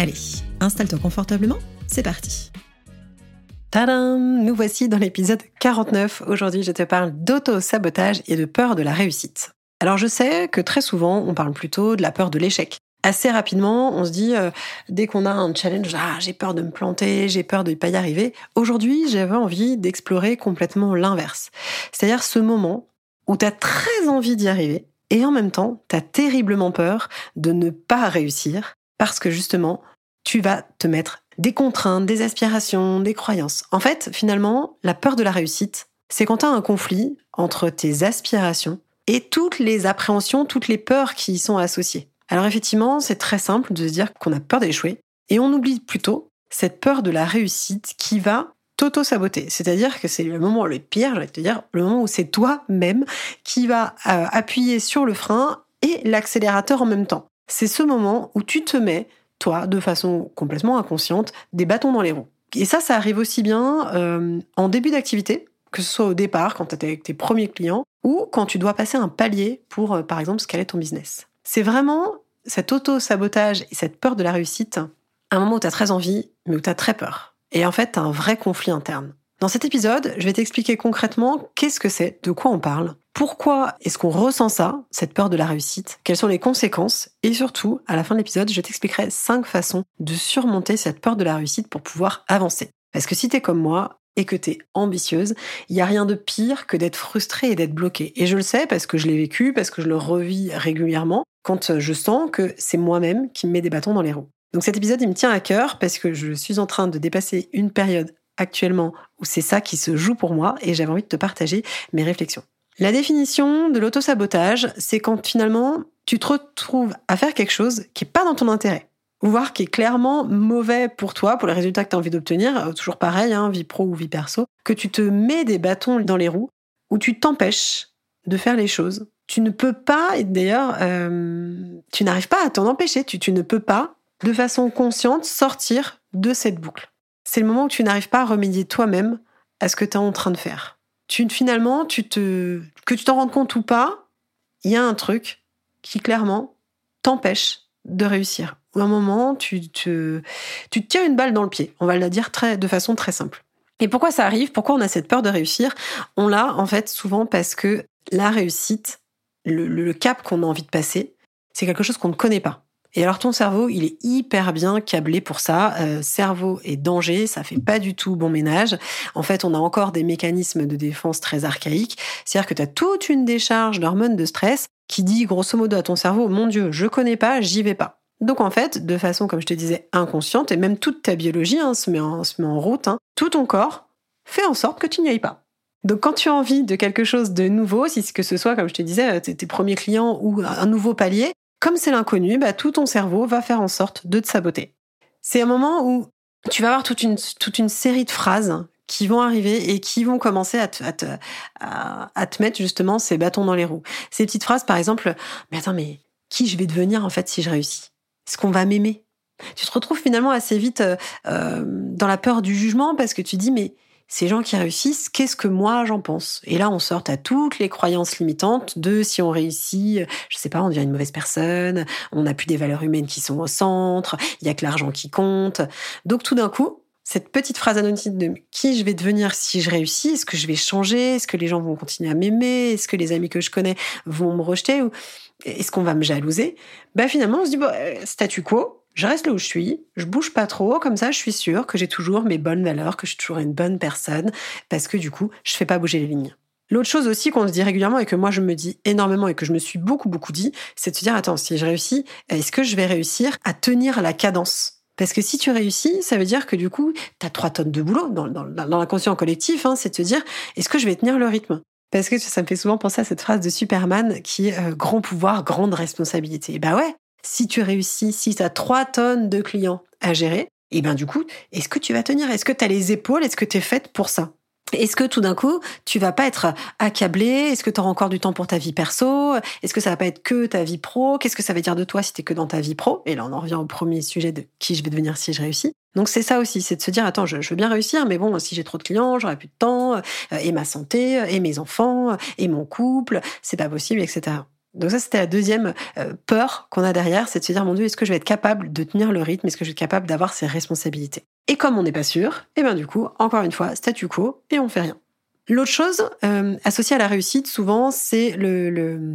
Allez, installe-toi confortablement c'est parti Tadam Nous voici dans l'épisode 49. Aujourd'hui, je te parle d'auto-sabotage et de peur de la réussite. Alors je sais que très souvent, on parle plutôt de la peur de l'échec. Assez rapidement, on se dit, euh, dès qu'on a un challenge, ah, j'ai peur de me planter, j'ai peur de ne pas y arriver. Aujourd'hui, j'avais envie d'explorer complètement l'inverse. C'est-à-dire ce moment où tu as très envie d'y arriver et en même temps, tu as terriblement peur de ne pas réussir parce que justement, tu vas te mettre des contraintes, des aspirations, des croyances. En fait, finalement, la peur de la réussite, c'est quand tu as un conflit entre tes aspirations et toutes les appréhensions, toutes les peurs qui y sont associées. Alors effectivement, c'est très simple de se dire qu'on a peur d'échouer et on oublie plutôt cette peur de la réussite qui va t'auto-saboter. C'est-à-dire que c'est le moment le pire, je vais te dire, le moment où c'est toi-même qui va euh, appuyer sur le frein et l'accélérateur en même temps. C'est ce moment où tu te mets toi, de façon complètement inconsciente, des bâtons dans les roues. Et ça, ça arrive aussi bien euh, en début d'activité, que ce soit au départ, quand tu es avec tes premiers clients, ou quand tu dois passer un palier pour, euh, par exemple, scaler ton business. C'est vraiment cet auto-sabotage et cette peur de la réussite, un moment où tu as très envie, mais où tu as très peur. Et en fait, un vrai conflit interne. Dans cet épisode, je vais t'expliquer concrètement qu'est-ce que c'est, de quoi on parle, pourquoi est-ce qu'on ressent ça, cette peur de la réussite Quelles sont les conséquences Et surtout, à la fin de l'épisode, je t'expliquerai cinq façons de surmonter cette peur de la réussite pour pouvoir avancer. Parce que si t'es comme moi et que t'es ambitieuse, il n'y a rien de pire que d'être frustré et d'être bloqué. Et je le sais parce que je l'ai vécu, parce que je le revis régulièrement, quand je sens que c'est moi-même qui me met des bâtons dans les roues. Donc cet épisode, il me tient à cœur parce que je suis en train de dépasser une période actuellement où c'est ça qui se joue pour moi et j'avais envie de te partager mes réflexions. La définition de l'autosabotage, c'est quand finalement tu te retrouves à faire quelque chose qui n'est pas dans ton intérêt, voire qui est clairement mauvais pour toi, pour les résultats que tu as envie d'obtenir, euh, toujours pareil, hein, vie pro ou vie perso, que tu te mets des bâtons dans les roues, où tu t'empêches de faire les choses. Tu ne peux pas, et d'ailleurs, euh, tu n'arrives pas à t'en empêcher, tu ne peux pas, de façon consciente, sortir de cette boucle. C'est le moment où tu n'arrives pas à remédier toi-même à ce que tu es en train de faire tu, finalement, tu te, que tu t'en rendes compte ou pas, il y a un truc qui clairement t'empêche de réussir. Ou à un moment, tu te, tu te tiens une balle dans le pied. On va le dire très, de façon très simple. Et pourquoi ça arrive? Pourquoi on a cette peur de réussir? On l'a en fait souvent parce que la réussite, le cap qu'on a envie de passer, c'est quelque chose qu'on ne connaît pas. Et alors ton cerveau, il est hyper bien câblé pour ça. Euh, cerveau et danger, ça fait pas du tout bon ménage. En fait, on a encore des mécanismes de défense très archaïques. C'est-à-dire que tu as toute une décharge d'hormones de stress qui dit grosso modo à ton cerveau, mon Dieu, je connais pas, j'y vais pas. Donc en fait, de façon, comme je te disais, inconsciente, et même toute ta biologie hein, se, met en, route, hein, tout ton corps fait en sorte que tu n'y ailles pas. Donc quand tu as envie de quelque chose de nouveau, si ce que ce soit, comme je te disais, tes premiers clients ou un nouveau palier, comme c'est l'inconnu, bah, tout ton cerveau va faire en sorte de te saboter. C'est un moment où tu vas avoir toute une, toute une série de phrases qui vont arriver et qui vont commencer à te, à, te, à, te mettre justement ces bâtons dans les roues. Ces petites phrases, par exemple, mais attends, mais qui je vais devenir en fait si je réussis? Est-ce qu'on va m'aimer? Tu te retrouves finalement assez vite euh, euh dans la peur du jugement parce que tu dis, mais ces gens qui réussissent, qu'est-ce que moi j'en pense? Et là, on sort à toutes les croyances limitantes de si on réussit, je sais pas, on devient une mauvaise personne, on n'a plus des valeurs humaines qui sont au centre, il y a que l'argent qui compte. Donc tout d'un coup, cette petite phrase anonyme de qui je vais devenir si je réussis, est-ce que je vais changer, est-ce que les gens vont continuer à m'aimer, est-ce que les amis que je connais vont me rejeter? Ou est-ce qu'on va me jalouser? Ben finalement, on se dit bon, euh, statu quo, je reste là où je suis, je bouge pas trop, comme ça je suis sûre que j'ai toujours mes bonnes valeurs, que je suis toujours une bonne personne, parce que du coup, je fais pas bouger les lignes. L'autre chose aussi qu'on se dit régulièrement et que moi je me dis énormément et que je me suis beaucoup beaucoup dit, c'est de se dire attends, si je réussis, est-ce que je vais réussir à tenir la cadence? Parce que si tu réussis, ça veut dire que du coup, tu as trois tonnes de boulot dans, dans, dans l'inconscient collectif, hein, c'est de te dire, est-ce que je vais tenir le rythme? Parce que ça me fait souvent penser à cette phrase de Superman qui est euh, grand pouvoir, grande responsabilité. bah ouais, si tu réussis, si tu as 3 tonnes de clients à gérer, et ben du coup, est-ce que tu vas tenir? Est-ce que tu as les épaules? Est-ce que tu es faite pour ça? Est-ce que tout d'un coup, tu vas pas être accablé Est-ce que tu auras encore du temps pour ta vie perso? Est-ce que ça va pas être que ta vie pro? Qu'est-ce que ça veut dire de toi si t'es que dans ta vie pro? Et là, on en revient au premier sujet de qui je vais devenir si je réussis. Donc c'est ça aussi, c'est de se dire attends, je, veux bien réussir, mais bon, si j'ai trop de clients, j'aurai plus de temps, euh, et ma santé, et mes enfants, et mon couple, c'est pas possible, etc. Donc ça, c'était la deuxième euh, peur qu'on a derrière, c'est de se dire, mon Dieu, est-ce que je vais être capable de tenir le rythme? Est-ce que je vais être capable d'avoir ces responsabilités? Et comme on n'est pas sûr, et eh bien du coup, encore une fois, statu quo, et on fait rien. L'autre chose euh, associée à la réussite, souvent, c'est le,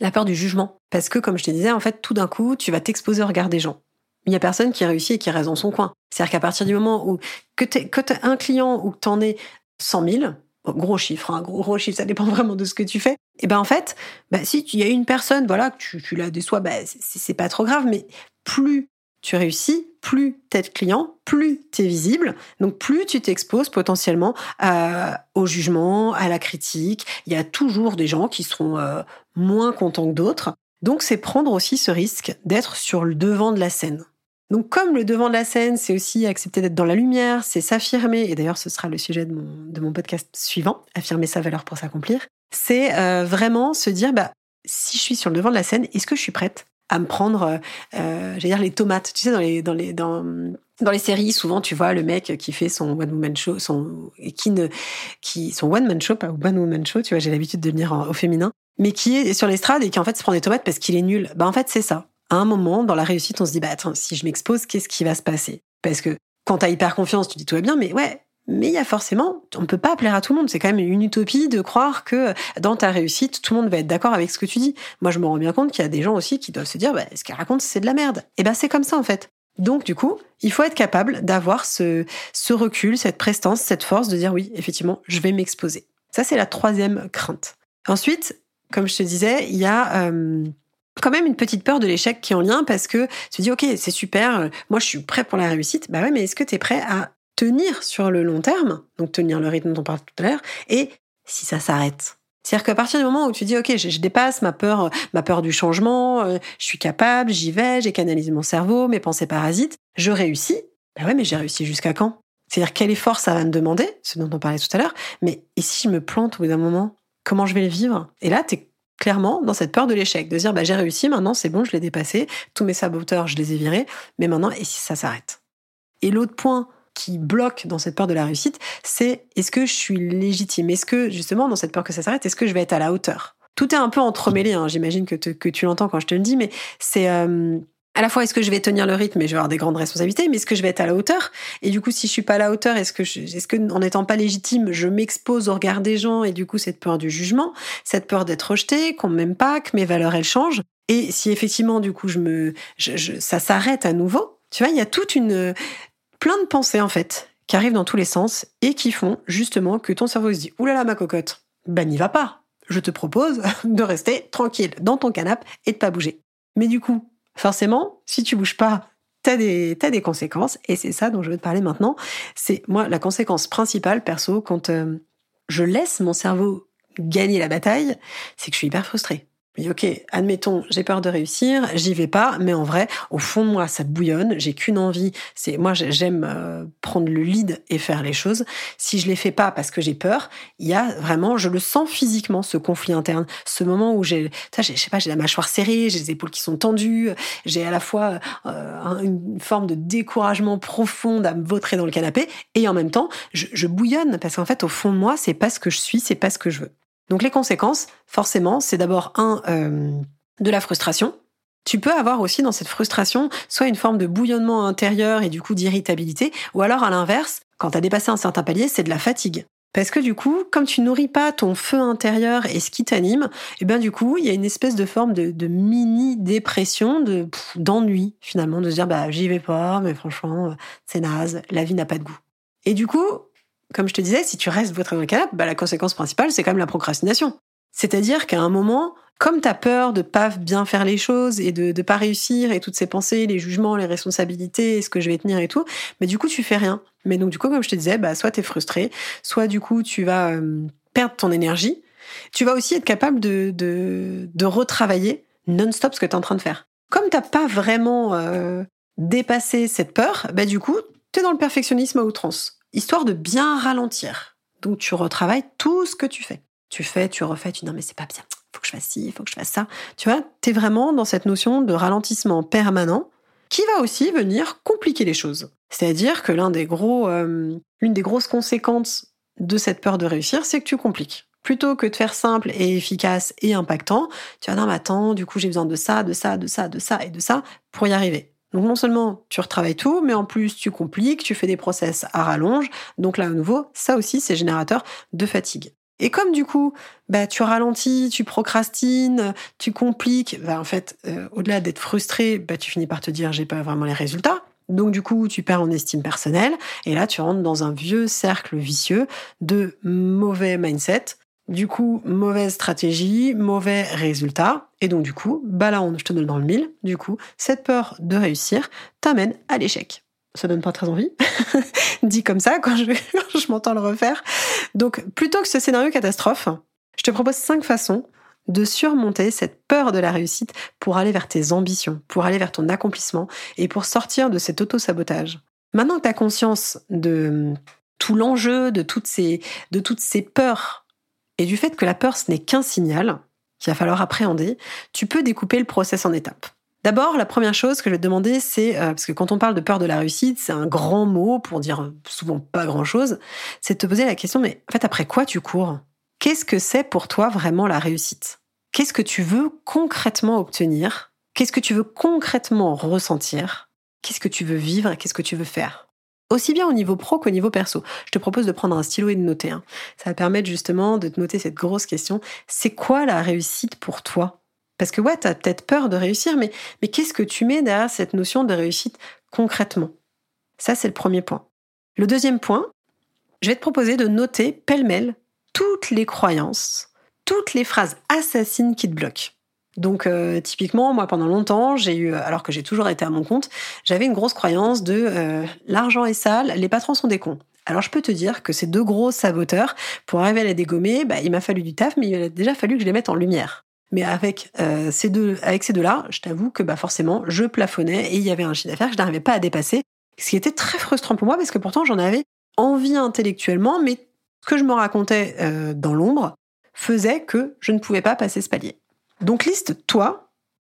la peur du jugement. Parce que, comme je te disais, en fait, tout d'un coup, tu vas t'exposer au regard des gens. Il n'y a personne qui réussit et qui reste dans son coin. C'est-à-dire qu'à partir du moment où que tu un client ou que tu en es 100 000, gros chiffre, hein, gros, gros chiffre, ça dépend vraiment de ce que tu fais. Et ben en fait, bah, si il y a une personne, voilà, que tu, la déçois, bah, c'est pas trop grave, mais plus tu réussis, plus t'es client, plus tu es visible, donc plus tu t'exposes potentiellement au jugement, à la critique. Il y a toujours des gens qui seront euh, moins contents que d'autres. Donc c'est prendre aussi ce risque d'être sur le devant de la scène. Donc comme le devant de la scène, c'est aussi accepter d'être dans la lumière, c'est s'affirmer, et d'ailleurs ce sera le sujet de mon, de mon podcast suivant, affirmer sa valeur pour s'accomplir, c'est euh, vraiment se dire, bah, si je suis sur le devant de la scène, est-ce que je suis prête à me prendre, euh, euh j'allais dire les tomates? Tu sais, dans les, dans les, dans, dans les séries, souvent, tu vois le mec qui fait son one woman show, son, qui ne, qui, son one man show, pas one woman show, tu vois, j'ai l'habitude de venir au féminin, mais qui est sur l'estrade et qui en fait se prend des tomates parce qu'il est nul. Bah, en fait, c'est ça à un moment, dans la réussite, on se dit, bah attends, si je m'expose, qu'est-ce qui va se passer? Parce que quand t'as hyper confiance, tu dis tout va bien, mais ouais, mais il y a forcément, on ne peut pas plaire à tout le monde. C'est quand même une utopie de croire que dans ta réussite, tout le monde va être d'accord avec ce que tu dis. Moi, je me rends bien compte qu'il y a des gens aussi qui doivent se dire, bah, ce qu'elle raconte, c'est de la merde. Et ben, c'est comme ça, en fait. Donc, du coup, il faut être capable d'avoir ce, recul, cette prestance, cette force de dire, oui, effectivement, je vais m'exposer. Ça, c'est la troisième crainte. Ensuite, comme je te disais, il y a, euh, quand même une petite peur de l'échec qui est en lien parce que tu te dis ok c'est super, euh, moi je suis prêt pour la réussite. Bah ouais mais est-ce que tu es prêt à tenir sur le long terme, donc tenir le rythme dont on parlait tout à l'heure, et si ça s'arrête? C'est-à-dire qu'à partir du moment où tu dis ok, je, dépasse ma peur, ma peur du changement, euh, je suis capable, j'y vais, j'ai canalisé mon cerveau, mes pensées parasites, je réussis. Bah ouais, mais j'ai réussi jusqu'à quand? C'est-à-dire quel effort ça va me demander, ce dont on parlait tout à l'heure. Mais et si je me plante au bout d'un moment, comment je vais le vivre? Et là, t'es clairement dans cette peur de l'échec, de dire bah, j'ai réussi, maintenant c'est bon, je l'ai dépassé, tous mes saboteurs, je les ai virés, mais maintenant, et si ça s'arrête. Et l'autre point qui bloque dans cette peur de la réussite, c'est est-ce que je suis légitime? Est-ce que, justement, dans cette peur que ça s'arrête, est-ce que je vais être à la hauteur? Tout est un peu entremêlé, hein, j'imagine que, tu l'entends quand je te le dis, mais c'est... Euh, à la fois est-ce que je vais tenir le rythme et je vais avoir des grandes responsabilités, mais est-ce que je vais être à la hauteur? Et du coup, si je suis pas à la hauteur, est-ce que, en n'étant pas légitime, je m'expose au regard des gens et du coup cette peur du jugement, cette peur d'être rejeté, qu'on m'aime pas, que mes valeurs elles changent? Et si effectivement du coup ça s'arrête à nouveau, tu vois, il y a toute une plein de pensées en fait qui arrivent dans tous les sens et qui font justement que ton cerveau se dit oulala ma cocotte, bah n'y va pas. Je te propose de rester tranquille dans ton canapé et de pas bouger. Mais du coup, forcément, si tu bouges pas, t'as des, as des conséquences. Et c'est ça dont je veux te parler maintenant. C'est moi, la conséquence principale, perso, quand euh, je laisse mon cerveau gagner la bataille, c'est que je suis hyper frustrée ok, admettons, j'ai peur de réussir, j'y vais pas, mais en vrai, au fond moi, ça bouillonne, j'ai qu'une envie, c'est moi j'aime euh, prendre le lead et faire les choses. Si je les fais pas parce que j'ai peur, il y a vraiment, je le sens physiquement ce conflit interne, ce moment où j'ai, je sais pas, j'ai la mâchoire serrée, j'ai les épaules qui sont tendues, j'ai à la fois euh, une forme de découragement profond à me vautrer dans le canapé et en même temps, je, je bouillonne parce qu'en fait, au fond de moi, c'est pas ce que je suis, c'est pas ce que je veux. Donc les conséquences, forcément, c'est d'abord un euh, de la frustration. Tu peux avoir aussi dans cette frustration soit une forme de bouillonnement intérieur et du coup d'irritabilité, ou alors à l'inverse, quand tu as dépassé un certain palier, c'est de la fatigue. Parce que du coup, comme tu nourris pas ton feu intérieur et ce qui t'anime, et eh bien du coup, il y a une espèce de forme de, mini dépression, de d'ennui finalement, de se dire bah j'y vais pas, mais franchement c'est naze, la vie n'a pas de goût. Et du coup, comme je te disais, si tu restes votre dans le canapé, bah, la conséquence principale, c'est quand même la procrastination. C'est-à-dire qu'à un moment, comme tu as peur de pas bien faire les choses et de ne pas réussir et toutes ces pensées, les jugements, les responsabilités, ce que je vais tenir et tout, mais du coup, tu fais rien. Mais donc, du coup, comme je te disais, bah, soit tu es frustré, soit du coup, tu vas euh, perdre ton énergie. Tu vas aussi être capable de, de, de retravailler non-stop ce que tu es en train de faire. Comme t'as pas vraiment euh, dépasser cette peur, bah du coup, tu es dans le perfectionnisme à outrance, histoire de bien ralentir. Donc tu retravailles tout ce que tu fais. Tu fais, tu refais, tu dis non mais c'est pas bien, faut que je fasse ci, il faut que je fasse ça. Tu vois, tu es vraiment dans cette notion de ralentissement permanent qui va aussi venir compliquer les choses. C'est-à-dire que l'un des gros, euh, l'une des grosses conséquences de cette peur de réussir, c'est que tu compliques. Plutôt que de faire simple et efficace et impactant, tu vas non mais attends, du coup j'ai besoin de ça, de ça, de ça, de ça et de ça pour y arriver. Donc non seulement tu retravailles tout, mais en plus tu compliques, tu fais des process à rallonge. Donc là à nouveau, ça aussi c'est générateur de fatigue. Et comme du coup, bah, tu ralentis, tu procrastines, tu compliques, bah, en fait, euh, au-delà d'être frustré, bah, tu finis par te dire j'ai pas vraiment les résultats. Donc du coup, tu perds en estime personnelle et là, tu rentres dans un vieux cercle vicieux de mauvais mindset, du coup, mauvaise stratégie, mauvais résultat. Et donc, du coup, bah je te donne dans le mille. Du coup, cette peur de réussir t'amène à l'échec. Ça donne pas très envie. Dit comme ça quand je, m'entends le refaire. Donc, plutôt que ce scénario catastrophe, je te propose cinq façons de surmonter cette peur de la réussite pour aller vers tes ambitions, pour aller vers ton accomplissement et pour sortir de cet auto-sabotage. Maintenant que tu as conscience de tout l'enjeu, de toutes ces peurs et du fait que la peur, ce n'est qu'un signal qu'il va falloir appréhender, tu peux découper le process en étapes. D'abord, la première chose que je vais te demander, c'est, euh, parce que quand on parle de peur de la réussite, c'est un grand mot pour dire souvent pas grand-chose, c'est de te poser la question, mais en fait, après quoi tu cours? Qu'est-ce que c'est pour toi vraiment la réussite? Qu'est-ce que tu veux concrètement obtenir? Qu'est-ce que tu veux concrètement ressentir? Qu'est-ce que tu veux vivre? Qu'est-ce que tu veux faire? Aussi bien au niveau pro qu'au niveau perso. Je te propose de prendre un stylo et de noter. Hein. Ça va permettre justement de te noter cette grosse question. C'est quoi la réussite pour toi? Parce que ouais, tu as peut-être peur de réussir, mais, mais qu'est-ce que tu mets derrière cette notion de réussite concrètement? Ça, c'est le premier point. Le deuxième point, je vais te proposer de noter pêle-mêle toutes les croyances, toutes les phrases assassines qui te bloquent. Donc euh, typiquement, moi pendant longtemps, j'ai eu, alors que j'ai toujours été à mon compte, j'avais une grosse croyance de euh, l'argent est sale, les patrons sont des cons. Alors je peux te dire que ces deux gros saboteurs, pour arriver à les dégommer, bah, il m'a fallu du taf, mais il a déjà fallu que je les mette en lumière. Mais avec euh, ces deux, avec ces deux-là, je t'avoue que bah forcément, je plafonnais et il y avait un chiffre d'affaires que je n'arrivais pas à dépasser, ce qui était très frustrant pour moi parce que pourtant j'en avais envie intellectuellement, mais ce que je me racontais dans l'ombre faisait que je ne pouvais pas passer ce palier. Donc liste, toi,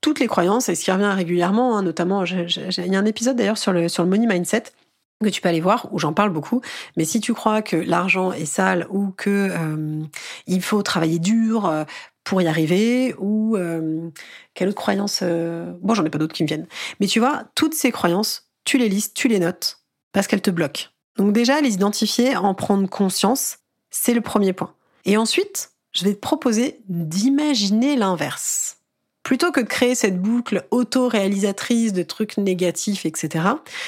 toutes les croyances, et ce qui revient régulièrement, hein, notamment, il y a un épisode d'ailleurs sur le, sur le money mindset que tu peux aller voir où j'en parle beaucoup. Mais si tu crois que l'argent est sale ou que euh, il faut travailler dur euh, pour y arriver ou euh, quelle autre croyance Bon, j'en ai pas d'autres qui me viennent. Mais tu vois, toutes ces croyances, tu les listes, tu les notes parce qu'elles te bloquent. Donc déjà, les identifier, en prendre conscience, c'est le premier point. Et ensuite, je vais te proposer d'imaginer l'inverse. Plutôt que de créer cette boucle auto-réalisatrice de trucs négatifs, etc.,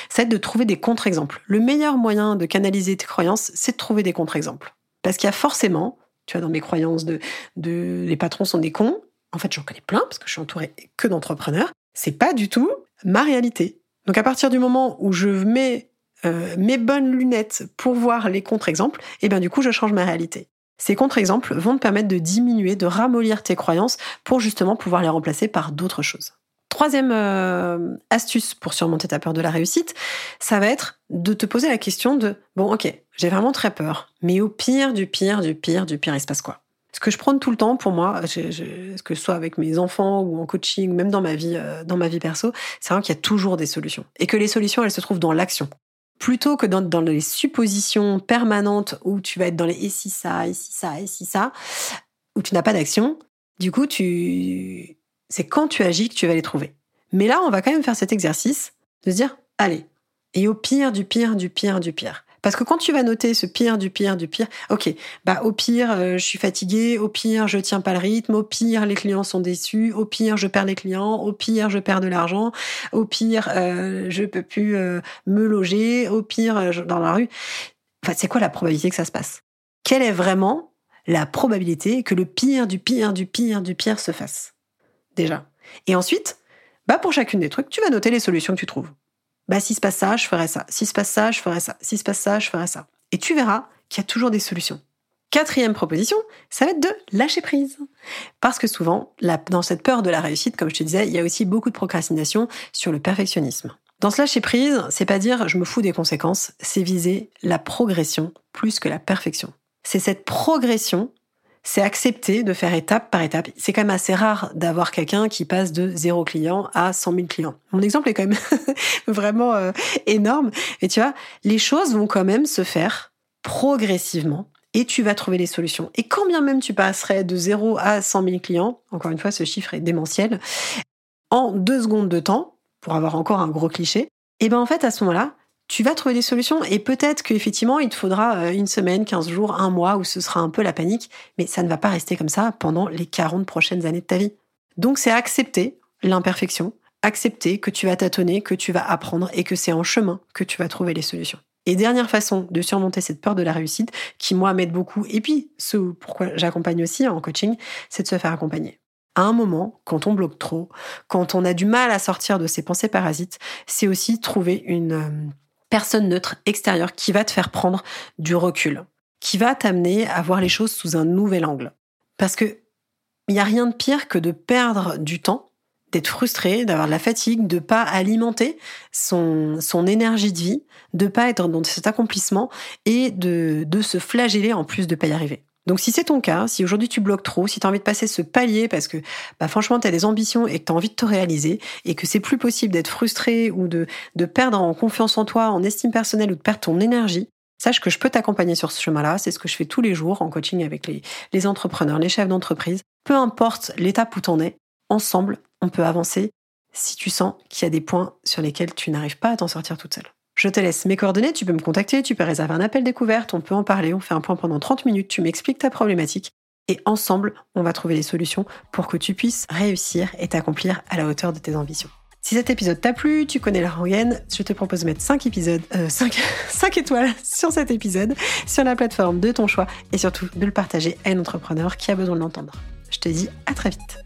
c'est de trouver des contre-exemples. Le meilleur moyen de canaliser tes croyances, c'est de trouver des contre-exemples. Parce qu'il y a forcément, tu vois, dans mes croyances de, les patrons sont des cons, en fait, j'en connais plein parce que je suis entourée que d'entrepreneurs. C'est pas du tout ma réalité. Donc, à partir du moment où je mets euh, mes bonnes lunettes pour voir les contre-exemples, et eh bien du coup, je change ma réalité. Ces contre-exemples vont te permettre de diminuer, de ramollir tes croyances pour justement pouvoir les remplacer par d'autres choses. Troisième euh, astuce pour surmonter ta peur de la réussite, ça va être de te poser la question de bon ok, j'ai vraiment très peur, mais au pire du pire du pire du pire, il se passe quoi? Ce que je prends tout le temps pour moi, que ce soit avec mes enfants ou en coaching, même dans ma vie, euh, dans ma vie perso, c'est vraiment qu'il y a toujours des solutions. Et que les solutions elles se trouvent dans l'action plutôt que dans, les suppositions permanentes où tu vas être dans les et si ça, et si ça, et si ça, où tu n'as pas d'action, du coup, tu... c'est quand tu agis que tu vas les trouver. Mais là, on va quand même faire cet exercice de se dire, allez, et au pire, du pire, du pire, du pire, parce que quand tu vas noter ce pire, du pire, du pire, ok, bah au pire, euh, je suis fatiguée, au pire, je tiens pas le rythme, au pire, les clients sont déçus, au pire, je perds les clients, au pire, je perds de l'argent, au pire, euh, je peux plus euh, me loger, au pire, euh, dans la rue. Enfin, c'est quoi la probabilité que ça se passe? Quelle est vraiment la probabilité que le pire, du pire, du pire, du pire se fasse? Déjà. Et ensuite, bah pour chacune des trucs, tu vas noter les solutions que tu trouves bah, si se passe ça, je ferai ça. Si se passe ça, je ferai ça. Si se passe ça, je ferai ça. Et tu verras qu'il y a toujours des solutions. Quatrième proposition, ça va être de lâcher prise. Parce que souvent, dans cette peur de la réussite, comme je te disais, il y a aussi beaucoup de procrastination sur le perfectionnisme. Dans ce lâcher prise, c'est pas dire je me fous des conséquences, c'est viser la progression plus que la perfection. C'est cette progression, c'est accepter de faire étape par étape. C'est quand même assez rare d'avoir quelqu'un qui passe de zéro client à 100 000 clients. Mon exemple est quand même vraiment euh, énorme. Et tu vois, les choses vont quand même se faire progressivement et tu vas trouver les solutions. Et quand bien même tu passerais de 0 à 100 000 clients, encore une fois, ce chiffre est démentiel, en deux secondes de temps, pour avoir encore un gros cliché, et ben en fait, à ce moment-là, tu vas trouver des solutions et peut-être qu'effectivement, il te faudra euh, une semaine, 15 jours, un mois où ce sera un peu la panique, mais ça ne va pas rester comme ça pendant les 40 prochaines années de ta vie. Donc c'est accepter l'imperfection, accepter que tu vas tâtonner, que tu vas apprendre et que c'est en chemin que tu vas trouver les solutions. Et dernière façon de surmonter cette peur de la réussite, qui moi m'aide beaucoup, et puis ce pourquoi j'accompagne aussi en coaching, c'est de se faire accompagner. À un moment, quand on bloque trop, quand on a du mal à sortir de ces pensées parasites, c'est aussi trouver une euh, personne neutre extérieure qui va te faire prendre du recul, qui va t'amener à voir les choses sous un nouvel angle. Parce que il n'y a rien de pire que de perdre du temps d'être frustré, d'avoir de la fatigue, de pas alimenter son, énergie de vie, de pas être dans cet accomplissement et de, se flageller en plus de pas y arriver. Donc si c'est ton cas, si aujourd'hui tu bloques trop, si tu as envie de passer ce palier parce que bah, franchement tu as des ambitions et que tu as envie de te réaliser et que c'est plus possible d'être frustré ou de, perdre en confiance en toi, en estime personnelle ou de perdre ton énergie, sache que je peux t'accompagner sur ce chemin-là. C'est ce que je fais tous les jours en coaching avec les, les entrepreneurs, les chefs d'entreprise. Peu importe l'étape où tu en es, ensemble, on peut avancer si tu sens qu'il y a des points sur lesquels tu n'arrives pas à t'en sortir toute seule. Je te laisse mes coordonnées, tu peux me contacter, tu peux réserver un appel découverte, on peut en parler, on fait un point pendant 30 minutes, tu m'expliques ta problématique et ensemble, on va trouver des solutions pour que tu puisses réussir et t'accomplir à la hauteur de tes ambitions. Si cet épisode t'a plu, tu connais la rengaine, je te propose de mettre 5 épisodes, 5, euh, 5 étoiles sur cet épisode, sur la plateforme de ton choix et surtout de le partager à un entrepreneur qui a besoin de l'entendre. Je te dis à très vite.